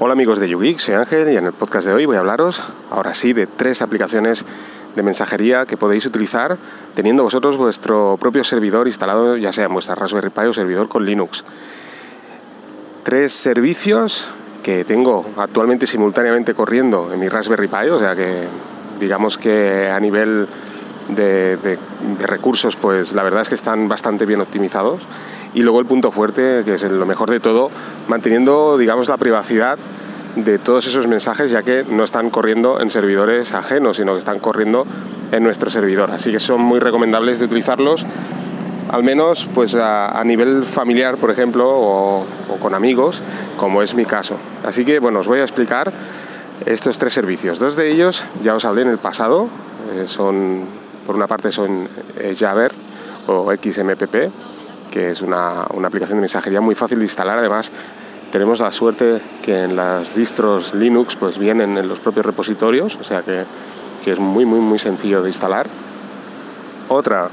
Hola amigos de YouGeek, soy Ángel y en el podcast de hoy voy a hablaros, ahora sí, de tres aplicaciones de mensajería que podéis utilizar teniendo vosotros vuestro propio servidor instalado, ya sea en vuestra Raspberry Pi o servidor con Linux. Tres servicios que tengo actualmente simultáneamente corriendo en mi Raspberry Pi, o sea que digamos que a nivel de, de recursos, pues la verdad es que están bastante bien optimizados y luego el punto fuerte, que es lo mejor de todo, manteniendo, digamos, la privacidad de todos esos mensajes, ya que no están corriendo en servidores ajenos, sino que están corriendo en nuestro servidor. Así que son muy recomendables de utilizarlos, al menos pues a, nivel familiar, por ejemplo, o, con amigos, como es mi caso. Así que bueno, os voy a explicar estos tres servicios. Dos de ellos ya os hablé en el pasado, eh, son por una parte son eh, Jabber o XMPP, que es una, aplicación de mensajería muy fácil de instalar. Además, tenemos la suerte que en las distros Linux pues vienen en los propios repositorios, o sea que, es muy, muy, muy sencillo de instalar. Otra,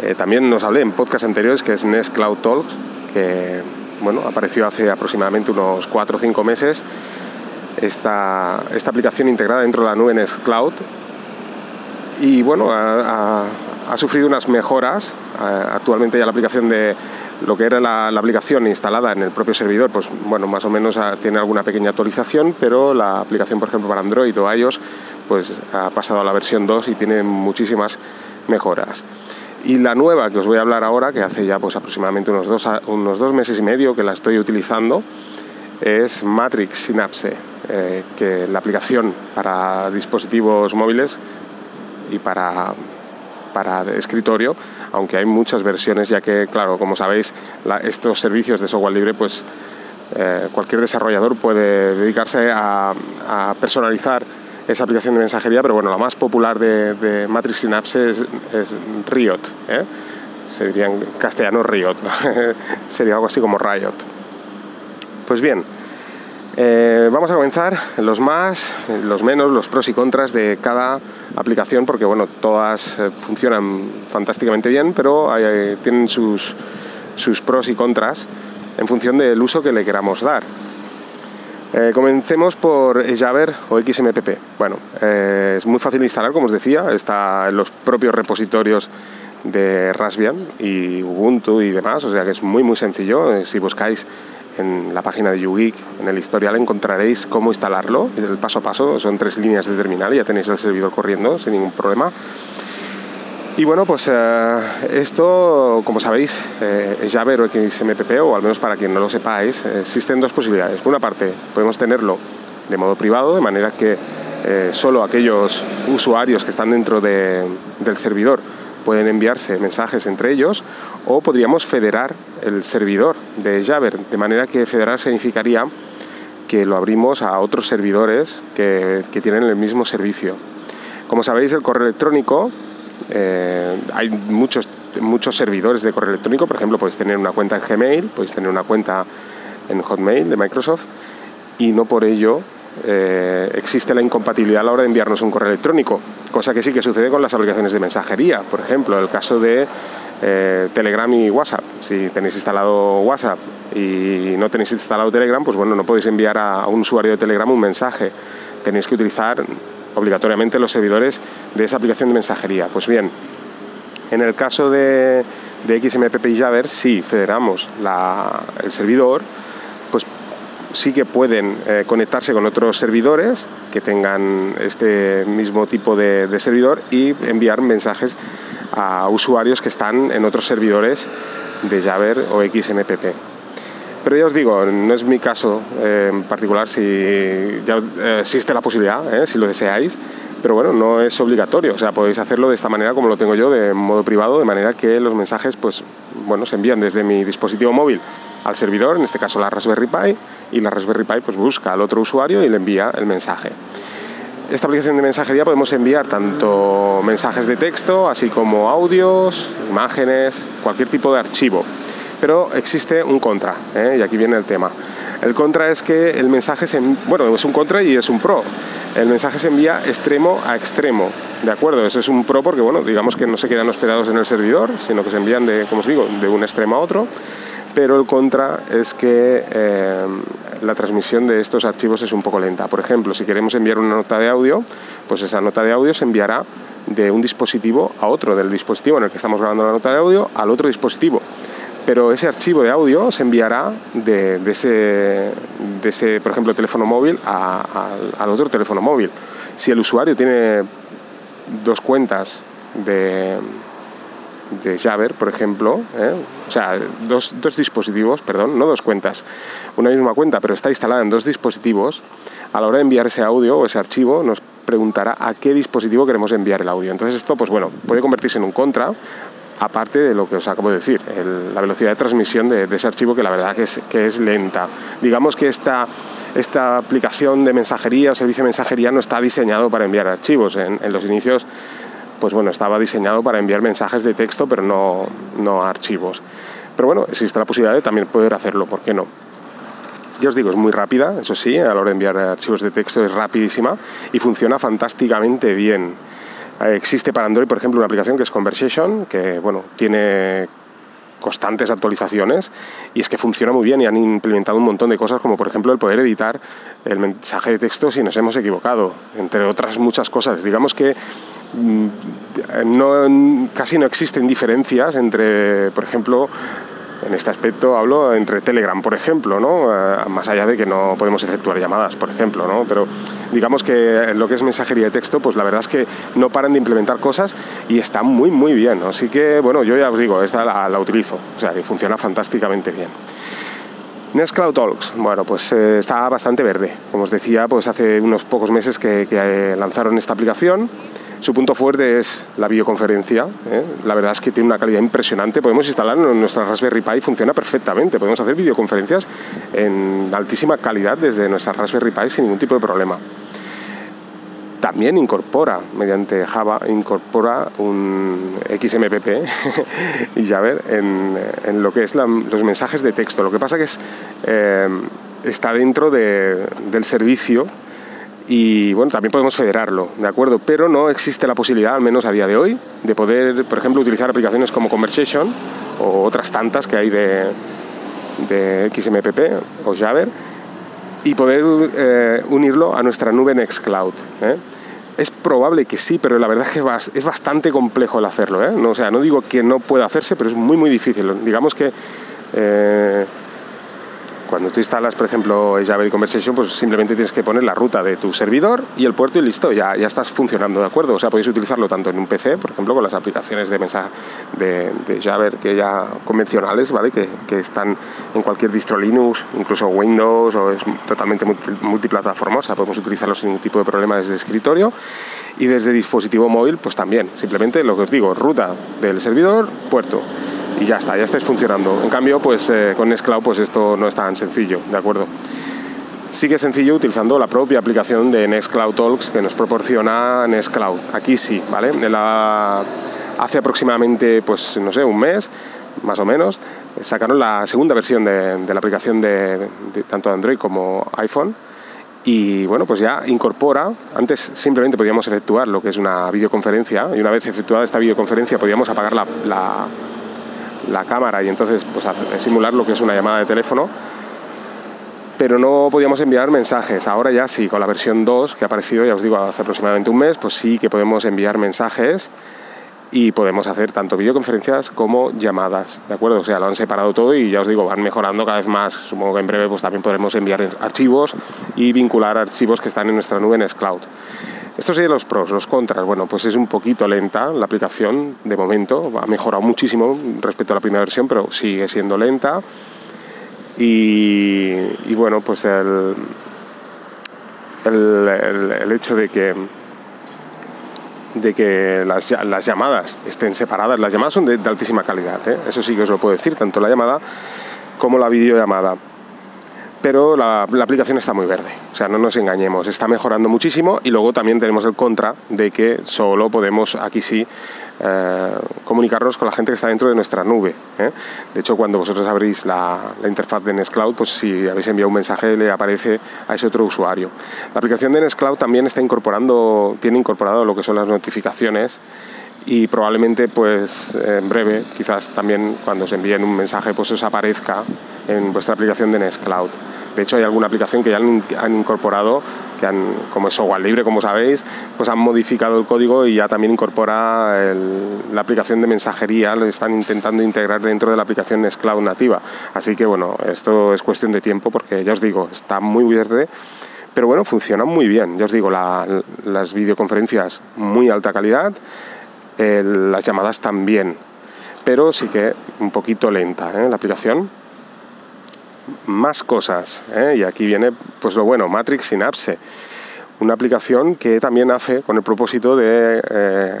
eh, también nos hablé en podcast anteriores, que es Nest Cloud Talks, que bueno, apareció hace aproximadamente unos 4 o 5 meses. Esta, esta aplicación integrada dentro de la nube Nest Cloud. Y bueno, ha, ha sufrido unas mejoras. Eh, actualmente ya la aplicación de lo que era la, aplicación instalada en el propio servidor, pues bueno, más o menos ah, tiene alguna pequeña actualización, pero la aplicación, por ejemplo, para Android o iOS, pues ha pasado a la versión 2 y tiene muchísimas mejoras. Y la nueva que os voy a hablar ahora, que hace ya pues aproximadamente unos dos, unos dos meses y medio que la estoy utilizando, es Matrix Synapse, eh, que la aplicación para dispositivos móviles y para para escritorio, aunque hay muchas versiones, ya que, claro, como sabéis, estos servicios de software libre, pues eh, cualquier desarrollador puede dedicarse a, personalizar esa aplicación de mensajería, pero bueno, la más popular de, Matrix Synapse es, Riot, ¿eh? se diría en castellano Riot, sería algo así como Riot. Pues bien, eh, vamos a comenzar los más, los menos, los pros y contras de cada aplicación, porque bueno, todas eh, funcionan fantásticamente bien, pero tienen sus, sus pros y contras en función del uso que le queramos dar. Eh, comencemos por Jabber o XMPP. Bueno, es muy fácil de instalar, como os decía, está en los propios repositorios de Raspbian y Ubuntu y demás, o sea que es muy muy sencillo. Si buscáis en la página de YouGeek, en el historial, encontraréis cómo instalarlo, el paso a paso, son tres líneas de terminal, ya tenéis el servidor corriendo sin ningún problema. Y bueno, pues eh, esto, como sabéis, eh, Jabber o XMPP, o al menos para quien no lo sepáis, existen dos posibilidades. Por una parte, podemos tenerlo de modo privado, de manera que eh, solo aquellos usuarios que están dentro del servidor pueden enviarse mensajes entre ellos o podríamos federar el servidor de Jabber, de manera que federar significaría que lo abrimos a otros servidores que, tienen el mismo servicio. Como sabéis, el correo electrónico, eh, hay muchos, muchos servidores de correo electrónico, por ejemplo, podéis tener una cuenta en Gmail, podéis tener una cuenta en Hotmail de Microsoft y no por ello eh, existe la incompatibilidad a la hora de enviarnos un correo electrónico, cosa que sí que sucede con las aplicaciones de mensajería. Por ejemplo, el caso de eh, Telegram y WhatsApp. Si tenéis instalado WhatsApp y no tenéis instalado Telegram, pues bueno, no podéis enviar a, un usuario de Telegram un mensaje. Tenéis que utilizar obligatoriamente los servidores de esa aplicación de mensajería. Pues bien, en el caso de, XMPP y Jabber, si federamos el servidor, sí que pueden eh, conectarse con otros servidores que tengan este mismo tipo de, servidor y enviar mensajes a usuarios que están en otros servidores de Jabber o XMPP. Pero ya os digo, no es mi caso eh, en particular si ya eh, existe la posibilidad, si lo deseáis, pero bueno, no es obligatorio, o sea, podéis hacerlo de esta manera como lo tengo yo, de modo privado, de manera que los mensajes, pues, bueno, se envían desde mi dispositivo móvil al servidor, en este caso la Raspberry Pi, y la Raspberry Pi pues busca al otro usuario y le envía el mensaje. Esta aplicación de mensajería podemos enviar tanto mensajes de texto, así como audios, imágenes, cualquier tipo de archivo. Pero existe un contra, ¿eh? y aquí viene el tema. El contra es que el mensaje se, bueno, es un contra y es un pro. El mensaje se envía extremo a extremo, ¿de acuerdo? Eso es un pro porque, bueno, digamos que no se quedan hospedados en el servidor, sino que se envían de, como os digo, de un extremo a otro pero el contra es que eh, la transmisión de estos archivos es un poco lenta. Por ejemplo, si queremos enviar una nota de audio, pues esa nota de audio se enviará de un dispositivo a otro, del dispositivo en el que estamos grabando la nota de audio al otro dispositivo. Pero ese archivo de audio se enviará de, ese, de ese, por ejemplo, teléfono móvil al otro teléfono móvil. Si el usuario tiene dos cuentas de, de Jabber, por ejemplo, ¿eh? o sea, dos, dos, dispositivos, perdón, no dos cuentas, una misma cuenta, pero está instalada en dos dispositivos, a la hora de enviar ese audio o ese archivo nos preguntará a qué dispositivo queremos enviar el audio. Entonces esto, pues bueno, puede convertirse en un contra, aparte de lo que os acabo de decir, la velocidad de transmisión de, ese archivo que la verdad que es, que es lenta. Digamos que esta, esta aplicación de mensajería o servicio de mensajería no está diseñado para enviar archivos. En, en los inicios pues bueno, estaba diseñado para enviar mensajes de texto, pero no, no archivos. Pero bueno, existe la posibilidad de también poder hacerlo, ¿por qué no? Ya os digo, es muy rápida, eso sí, a la hora de enviar archivos de texto es rapidísima y funciona fantásticamente bien. Eh, existe para Android, por ejemplo, una aplicación que es Conversation, que bueno, tiene constantes actualizaciones y es que funciona muy bien y han implementado un montón de cosas como por ejemplo el poder editar el mensaje de texto si nos hemos equivocado, entre otras muchas cosas. Digamos que no, casi no existen diferencias entre, por ejemplo, en este aspecto hablo entre Telegram, por ejemplo, ¿no? Eh, más allá de que no podemos efectuar llamadas, por ejemplo, ¿no? Pero digamos que lo que es mensajería de texto, pues la verdad es que no paran de implementar cosas y está muy, muy bien. Así que, bueno, yo ya os digo, esta la, utilizo, o sea, que funciona fantásticamente bien. Nextcloud Talks, bueno, pues eh, está bastante verde. Como os decía, pues hace unos pocos meses que, que eh, lanzaron esta aplicación su punto fuerte es la videoconferencia. ¿eh? La verdad es que tiene una calidad impresionante. Podemos instalarlo en nuestra Raspberry Pi, funciona perfectamente. Podemos hacer videoconferencias en altísima calidad desde nuestra Raspberry Pi sin ningún tipo de problema. También incorpora, mediante Java, incorpora un XMPP y ya ver en, lo que es los mensajes de texto. Lo que pasa es, eh, está dentro del servicio y bueno, también podemos federarlo, ¿de acuerdo? Pero no existe la posibilidad, al menos a día de hoy, de poder, por ejemplo, utilizar aplicaciones como Conversation o otras tantas que hay de, de XMPP o Jabber y poder eh, unirlo a nuestra nube Nextcloud. ¿eh? Es probable que sí, pero la verdad es que es bastante complejo el hacerlo. ¿eh? No, o sea, no digo que no pueda hacerse, pero es muy, muy difícil. Digamos que cuando tú instalas, por ejemplo, Java Conversation, pues simplemente tienes que poner la ruta de tu servidor y el puerto y listo, ya, ya estás funcionando, ¿de acuerdo? O sea, podéis utilizarlo tanto en un PC, por ejemplo, con las aplicaciones de mensaje de, de Java que ya convencionales, ¿vale? Que, que, están en cualquier distro Linux, incluso Windows, o es totalmente sea, podemos utilizarlo sin ningún tipo de problema desde escritorio. Y desde dispositivo móvil, pues también, simplemente lo que os digo, ruta del servidor, puerto y ya está, ya estáis funcionando. En cambio, pues eh, con Nextcloud pues esto no es tan sencillo, ¿de acuerdo? Sí que es sencillo utilizando la propia aplicación de Nextcloud Talks que nos proporciona Nextcloud. Aquí sí, ¿vale? hace aproximadamente, pues no sé, un mes, más o menos, sacaron la segunda versión de, la aplicación de, de, tanto Android como iPhone. Y bueno, pues ya incorpora, antes simplemente podíamos efectuar lo que es una videoconferencia y una vez efectuada esta videoconferencia podíamos apagar la la cámara y entonces pues simular lo que es una llamada de teléfono pero no podíamos enviar mensajes. Ahora ya sí, con la versión 2 que ha aparecido, ya os digo, hace aproximadamente un mes, pues sí que podemos enviar mensajes y podemos hacer tanto videoconferencias como llamadas, ¿de acuerdo? O sea, lo han separado todo y ya os digo, van mejorando cada vez más. Supongo que en breve pues también podremos enviar archivos y vincular archivos que están en nuestra nube en Cloud. Estos serían los pros, los contras. Bueno, pues es un poquito lenta la aplicación de momento. Ha mejorado muchísimo respecto a la primera versión, pero sigue siendo lenta. Y, bueno, pues el, el, hecho de que de que las, las, llamadas estén separadas. Las llamadas son de, altísima calidad, ¿eh? eso sí que os lo puedo decir, tanto la llamada como la videollamada pero la, aplicación está muy verde. O sea, no nos engañemos, está mejorando muchísimo y luego también tenemos el contra de que solo podemos, aquí sí, eh, comunicarnos con la gente que está dentro de nuestra nube. ¿eh? De hecho, cuando vosotros abrís la, interfaz de Nextcloud, pues si habéis enviado un mensaje le aparece a ese otro usuario. La aplicación de Nextcloud también está incorporando, tiene incorporado lo que son las notificaciones y probablemente pues en breve, quizás también cuando os envíen un mensaje, pues os aparezca en vuestra aplicación de Nextcloud. De hecho, hay alguna aplicación que ya han, incorporado, que han, como es software libre, como sabéis, pues han modificado el código y ya también incorpora la aplicación de mensajería, lo están intentando integrar dentro de la aplicación Cloud nativa. Así que bueno, esto es cuestión de tiempo porque ya os digo, está muy verde pero bueno, funciona muy bien. Ya os digo, las videoconferencias muy alta calidad, las llamadas también, pero sí que un poquito lenta ¿eh? la aplicación. Más cosas, ¿eh? y aquí viene pues lo bueno, Matrix Synapse, una aplicación que también hace con el propósito de eh,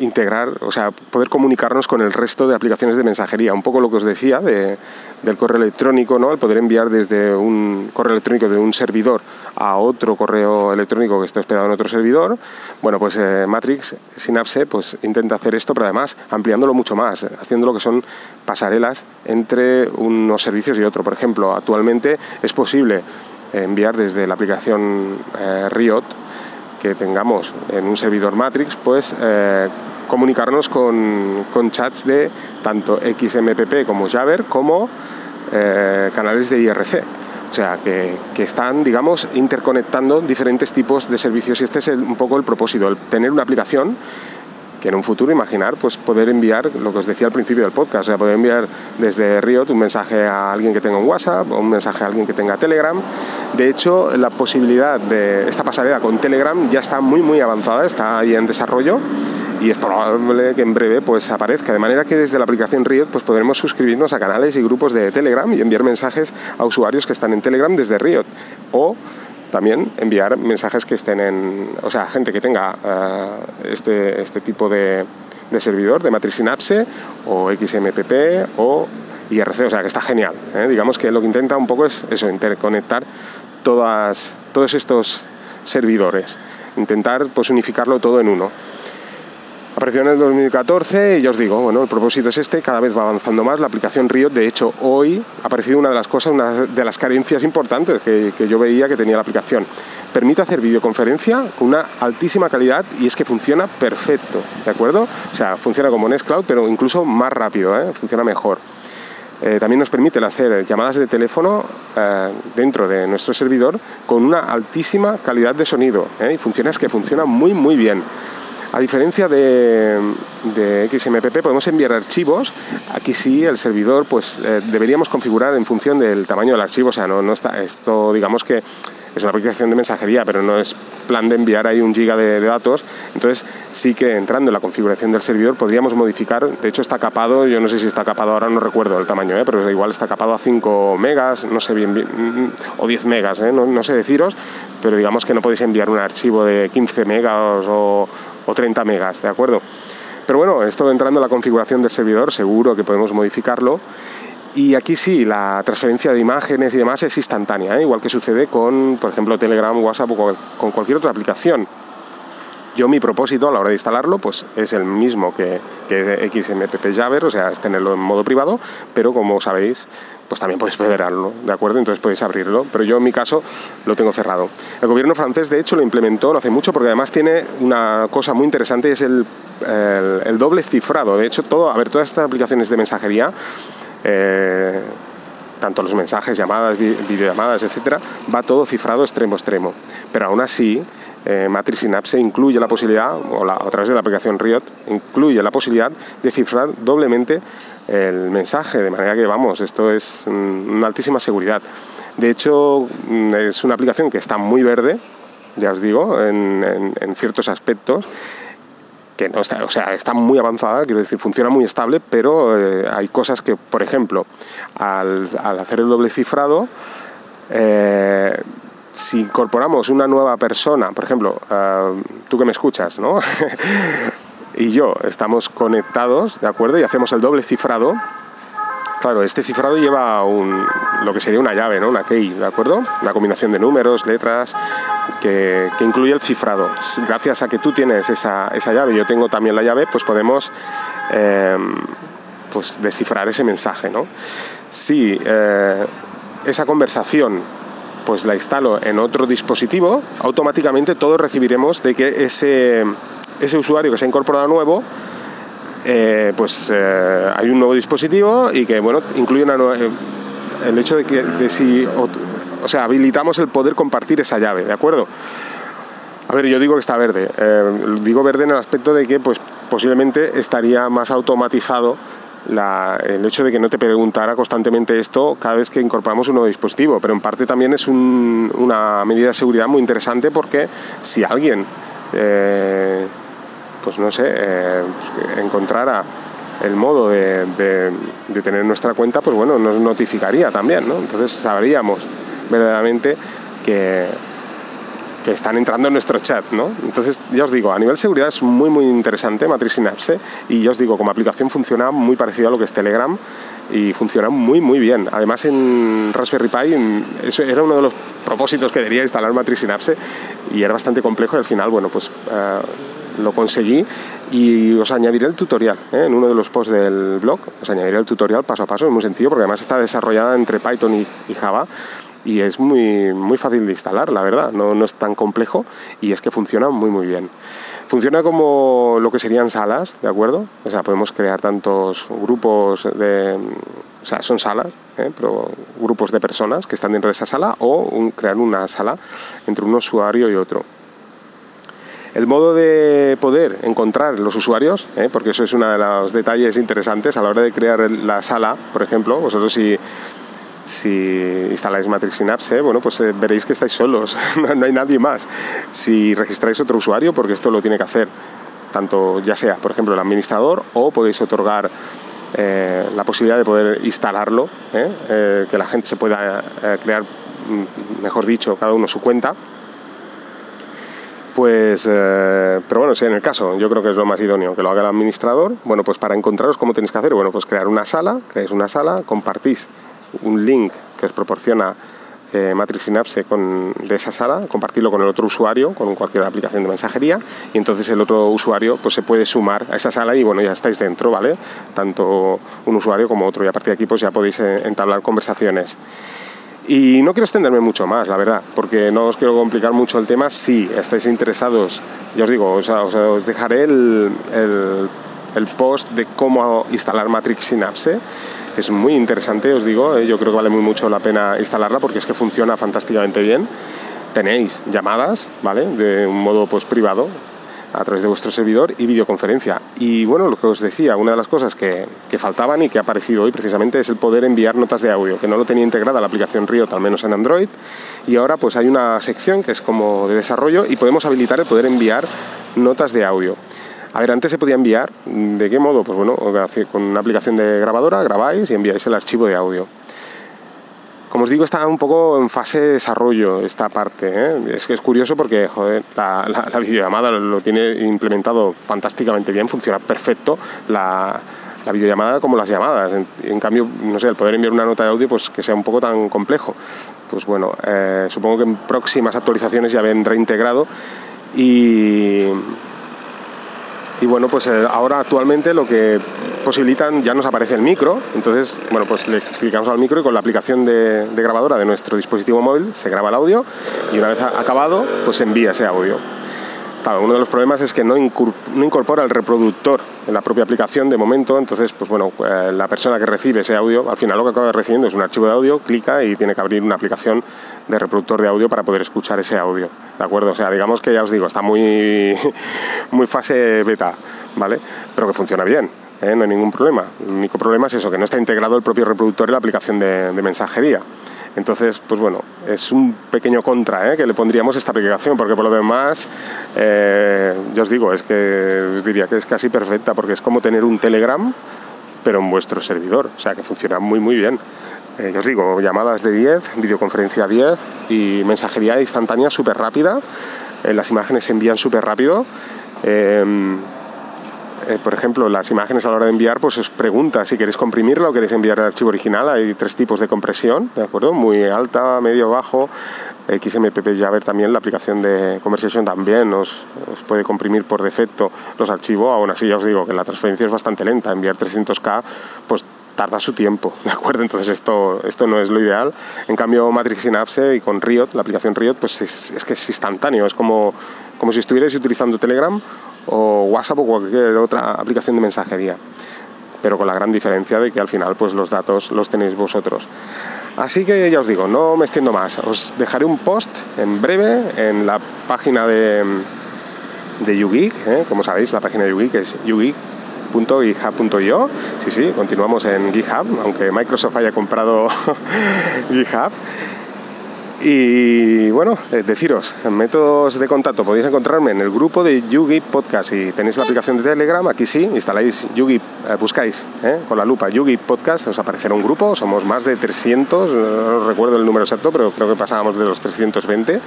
integrar, o sea, poder comunicarnos con el resto de aplicaciones de mensajería. Un poco lo que os decía de, del correo electrónico, ¿no? El poder enviar desde un correo electrónico de un servidor a otro correo electrónico que esté hospedado en otro servidor. Bueno, pues eh, Matrix Synapse pues intenta hacer esto, pero además ampliándolo mucho más, haciendo lo que son pasarelas entre unos servicios y otro. Por ejemplo, actualmente es posible enviar desde la aplicación eh, Riot que tengamos en un servidor Matrix, pues eh, comunicarnos con, con, chats de tanto XMPP como Jabber como eh, canales de IRC. O sea, que, que, están, digamos, interconectando diferentes tipos de servicios y este es un poco el propósito, el tener una aplicación que en un futuro imaginar pues poder enviar lo que os decía al principio del podcast, o sea, poder enviar desde Riot un mensaje a alguien que tenga un WhatsApp o un mensaje a alguien que tenga Telegram. De hecho, la posibilidad de esta pasarela con Telegram ya está muy muy avanzada, está ahí en desarrollo y es probable que en breve pues aparezca de manera que desde la aplicación Riot pues podremos suscribirnos a canales y grupos de Telegram y enviar mensajes a usuarios que están en Telegram desde Riot o también enviar mensajes que estén en, o sea, gente que tenga eh, este, este tipo de, de, servidor, de matriz Synapse o XMPP o IRC, o sea, que está genial. ¿eh? Digamos que lo que intenta un poco es eso, interconectar todas, todos estos servidores, intentar pues unificarlo todo en uno. Apareció en el 2014 y ya os digo, bueno, el propósito es este, cada vez va avanzando más. La aplicación Riot, de hecho, hoy ha aparecido una de las cosas, una de las carencias importantes que, yo veía que tenía la aplicación. Permite hacer videoconferencia con una altísima calidad y es que funciona perfecto, ¿de acuerdo? O sea, funciona como Nextcloud, pero incluso más rápido, ¿eh? funciona mejor. Eh, también nos permite hacer llamadas de teléfono eh, dentro de nuestro servidor con una altísima calidad de sonido ¿eh? y funciona que funciona muy muy bien a diferencia de, XMPP, podemos enviar archivos. Aquí sí, el servidor, pues eh, deberíamos configurar en función del tamaño del archivo. O sea, no, está esto, digamos que es una aplicación de mensajería, pero no es plan de enviar ahí un giga de, datos. Entonces, sí que entrando en la configuración del servidor podríamos modificar. De hecho, está capado, yo no sé si está capado ahora, no recuerdo el tamaño, ¿eh? pero igual está capado a 5 megas, no sé bien, bien o 10 megas, ¿eh? no sé deciros, pero digamos que no podéis enviar un archivo de 15 megas o, o 30 megas, ¿de acuerdo? Pero bueno, esto entrando en la configuración del servidor, seguro que podemos modificarlo. Y aquí sí, la transferencia de imágenes y demás es instantánea, ¿eh? igual que sucede con, por ejemplo, Telegram, WhatsApp o con cualquier otra aplicación. Yo mi propósito a la hora de instalarlo pues es el mismo que, que XMPP Jabber, o sea, es tenerlo en modo privado, pero como sabéis, pues también podéis federarlo, ¿de acuerdo? Entonces podéis abrirlo, pero yo en mi caso lo tengo cerrado. El gobierno francés, de hecho, lo implementó no hace mucho porque además tiene una cosa muy interesante, es el, doble cifrado. De hecho, todo, a ver, todas estas aplicaciones de mensajería, eh, tanto los mensajes, llamadas, videollamadas, etcétera, va todo cifrado extremo extremo. Pero aún así, eh, Matrix Synapse incluye la posibilidad, o a través de la aplicación Riot, incluye la posibilidad de cifrar doblemente el mensaje, de manera que vamos, esto es una altísima seguridad. De hecho, mm, es una aplicación que está muy verde, ya os digo, en, ciertos aspectos, que no está, o sea, está muy avanzada, quiero decir, funciona muy estable, pero eh, hay cosas que, por ejemplo, al, hacer el doble cifrado, eh, si incorporamos una nueva persona, por ejemplo, eh, tú que me escuchas, ¿no? y yo estamos conectados, ¿de acuerdo? Y hacemos el doble cifrado. Claro, este cifrado lleva un, lo que sería una llave, ¿no? Una key, ¿de acuerdo? Una combinación de números, letras, que, incluye el cifrado. Gracias a que tú tienes esa, esa llave yo tengo también la llave, pues podemos eh, pues descifrar ese mensaje, ¿no? Si eh, esa conversación pues la instalo en otro dispositivo, automáticamente todos recibiremos de que ese ese usuario que se ha incorporado nuevo, eh, pues eh, hay un nuevo dispositivo y que bueno, incluye una nueva, el hecho de que si, o, sea, habilitamos el poder compartir esa llave, ¿de acuerdo? A ver, yo digo que está verde. Eh, digo verde en el aspecto de que pues, posiblemente estaría más automatizado el hecho de que no te preguntara constantemente esto cada vez que incorporamos un nuevo dispositivo, pero en parte también es una medida de seguridad muy interesante porque si alguien, eh, pues no sé, eh, encontrara el modo de, tener nuestra cuenta, pues bueno, nos notificaría también, ¿no? Entonces sabríamos verdaderamente que, que están entrando en nuestro chat, ¿no? Entonces, ya os digo, a nivel de seguridad es muy, muy interesante Matrix Synapse y ya os digo, como aplicación funciona muy parecido a lo que es Telegram y funciona muy, muy bien. Además, en Raspberry Pi, eso era uno de los propósitos que quería instalar Matrix Synapse y era bastante complejo y al final, bueno, pues eh, lo conseguí y os añadiré el tutorial ¿eh? en uno de los posts del blog. Os añadiré el tutorial paso a paso, es muy sencillo porque además está desarrollada entre Python y Java y es muy, muy fácil de instalar, la verdad, no, no es tan complejo y es que funciona muy muy bien. Funciona como lo que serían salas, ¿de acuerdo? O sea, podemos crear tantos grupos de... O sea, son salas, ¿eh? pero grupos de personas que están dentro de esa sala o crear una sala entre un usuario y otro. El modo de poder encontrar los usuarios, ¿eh? porque eso es uno de los detalles interesantes a la hora de crear la sala, por ejemplo, vosotros si instaláis Matrix Synapse, bueno, pues eh, veréis que estáis solos, no, hay nadie más. Si registráis otro usuario, porque esto lo tiene que hacer tanto ya sea, por ejemplo, el administrador o podéis otorgar eh, la posibilidad de poder instalarlo, ¿eh? que la gente se pueda crear, mm, mejor dicho, cada uno su cuenta. Pues, pero bueno, si en el caso, yo creo que es lo más idóneo, que lo haga el administrador. Bueno, pues para encontraros, ¿cómo tenéis que hacer? Bueno, pues crear una sala, es una sala, compartís un link que os proporciona eh, Matrix Synapse con, de esa sala, compartirlo con el otro usuario, con cualquier aplicación de mensajería, y entonces el otro usuario pues, se puede sumar a esa sala y bueno, ya estáis dentro, ¿vale? Tanto un usuario como otro, y a partir de aquí pues ya podéis eh, entablar conversaciones. Y no quiero extenderme mucho más, la verdad, porque no os quiero complicar mucho el tema. Si estáis interesados, ya os digo, os, dejaré el, el, el post de cómo instalar Matrix Synapse es muy interesante, os digo, eh, yo creo que vale muy mucho la pena instalarla porque es que funciona fantásticamente bien. Tenéis llamadas, ¿vale? De un modo pues privado a través de vuestro servidor y videoconferencia. Y bueno, lo que os decía, una de las cosas que, que, faltaban y que ha aparecido hoy precisamente es el poder enviar notas de audio, que no lo tenía integrada la aplicación Riot, al menos en Android. Y ahora pues hay una sección que es como de desarrollo y podemos habilitar el poder enviar notas de audio. A ver, antes se podía enviar, ¿de qué modo? Pues bueno, con una aplicación de grabadora grabáis y enviáis el archivo de audio. Como os digo, está un poco en fase de desarrollo esta parte. ¿eh? Es que es curioso porque la, videollamada lo tiene implementado fantásticamente bien, funciona perfecto. La, videollamada como las llamadas. En, cambio, no sé, el poder enviar una nota de audio, pues que sea un poco tan complejo. Pues bueno, eh, supongo que en próximas actualizaciones ya vendrá integrado y, y bueno, pues eh, ahora actualmente lo que posibilitan ya nos aparece el micro, entonces bueno, pues le clicamos al micro y con la aplicación de, grabadora de nuestro dispositivo móvil se graba el audio y una vez acabado pues envía ese audio. Claro, uno de los problemas es que no, incorpora el reproductor en la propia aplicación de momento, entonces, pues bueno, eh, la persona que recibe ese audio, al final lo que acaba recibiendo es un archivo de audio, clica y tiene que abrir una aplicación de reproductor de audio para poder escuchar ese audio, ¿de acuerdo? O sea, digamos que ya os digo, está muy, muy fase beta, ¿vale? Pero que funciona bien, ¿eh? no hay ningún problema. El único problema es eso, que no está integrado el propio reproductor en la aplicación de mensajería. Entonces, pues bueno, es un pequeño contra ¿eh? que le pondríamos esta aplicación, porque por lo demás, eh, yo os digo, es que diría que es casi perfecta, porque es como tener un Telegram, pero en vuestro servidor, o sea que funciona muy, muy bien. Eh, yo os digo, llamadas de 10, videoconferencia 10 y mensajería instantánea súper rápida, las imágenes se envían súper rápido. Eh, por ejemplo, las imágenes a la hora de enviar, pues os pregunta si queréis comprimirla o queréis enviar el archivo original. Hay tres tipos de compresión, ¿de acuerdo? Muy alta, medio, bajo. XMPP ver también, la aplicación de Conversation también os, puede comprimir por defecto los archivos. Aún así, ya os digo que la transferencia es bastante lenta. Enviar 300K, pues tarda su tiempo, ¿de acuerdo? Entonces esto, esto no es lo ideal. En cambio, Matrix Synapse y con Riot, la aplicación Riot, pues es, es que es instantáneo. Es como, como si estuvierais utilizando Telegram o WhatsApp o cualquier otra aplicación de mensajería. Pero con la gran diferencia de que al final pues los datos los tenéis vosotros. Así que ya os digo, no me extiendo más. Os dejaré un post en breve en la página de, de YouGeek. ¿eh? Como sabéis, la página de YouGeek es YouGeek.github.io. Sí, sí, continuamos en GitHub, aunque Microsoft haya comprado GitHub. Y bueno, eh, deciros, métodos de contacto podéis encontrarme en el grupo de Yugi Podcast. Si tenéis la aplicación de Telegram, aquí sí, instaláis Yugi, eh, buscáis eh, con la lupa Yugi Podcast, os aparecerá un grupo, somos más de 300, no recuerdo el número exacto, pero creo que pasábamos de los 320.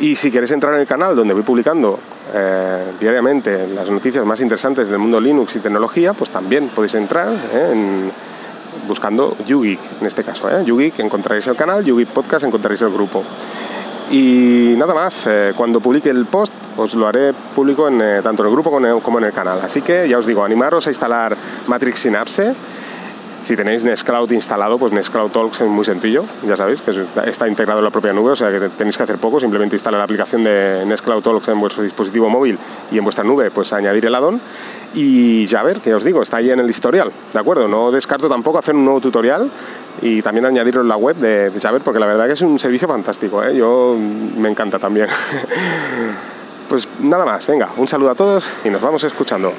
Y si queréis entrar en el canal donde voy publicando diariamente las noticias más interesantes del mundo Linux y tecnología, pues también podéis entrar en buscando YouGeek, en este caso. ¿eh? YouGeek encontraréis el canal, YouGeek Podcast encontraréis el grupo. Y nada más, eh, cuando publique el post os lo haré público en, eh, tanto en el grupo como en el canal. Así que ya os digo, animaros a instalar Matrix Synapse. Si tenéis Nextcloud instalado, pues Nextcloud Talks es muy sencillo, ya sabéis, que está integrado en la propia nube, o sea que tenéis que hacer poco, simplemente instalar la aplicación de Nextcloud Talks en vuestro dispositivo móvil y en vuestra nube, pues añadir el addon y ya ver, que os digo, está ahí en el historial, ¿de acuerdo? No descarto tampoco hacer un nuevo tutorial y también añadirlo en la web de, Javer, porque la verdad que es un servicio fantástico, ¿eh? yo me encanta también. pues nada más, venga, un saludo a todos y nos vamos escuchando.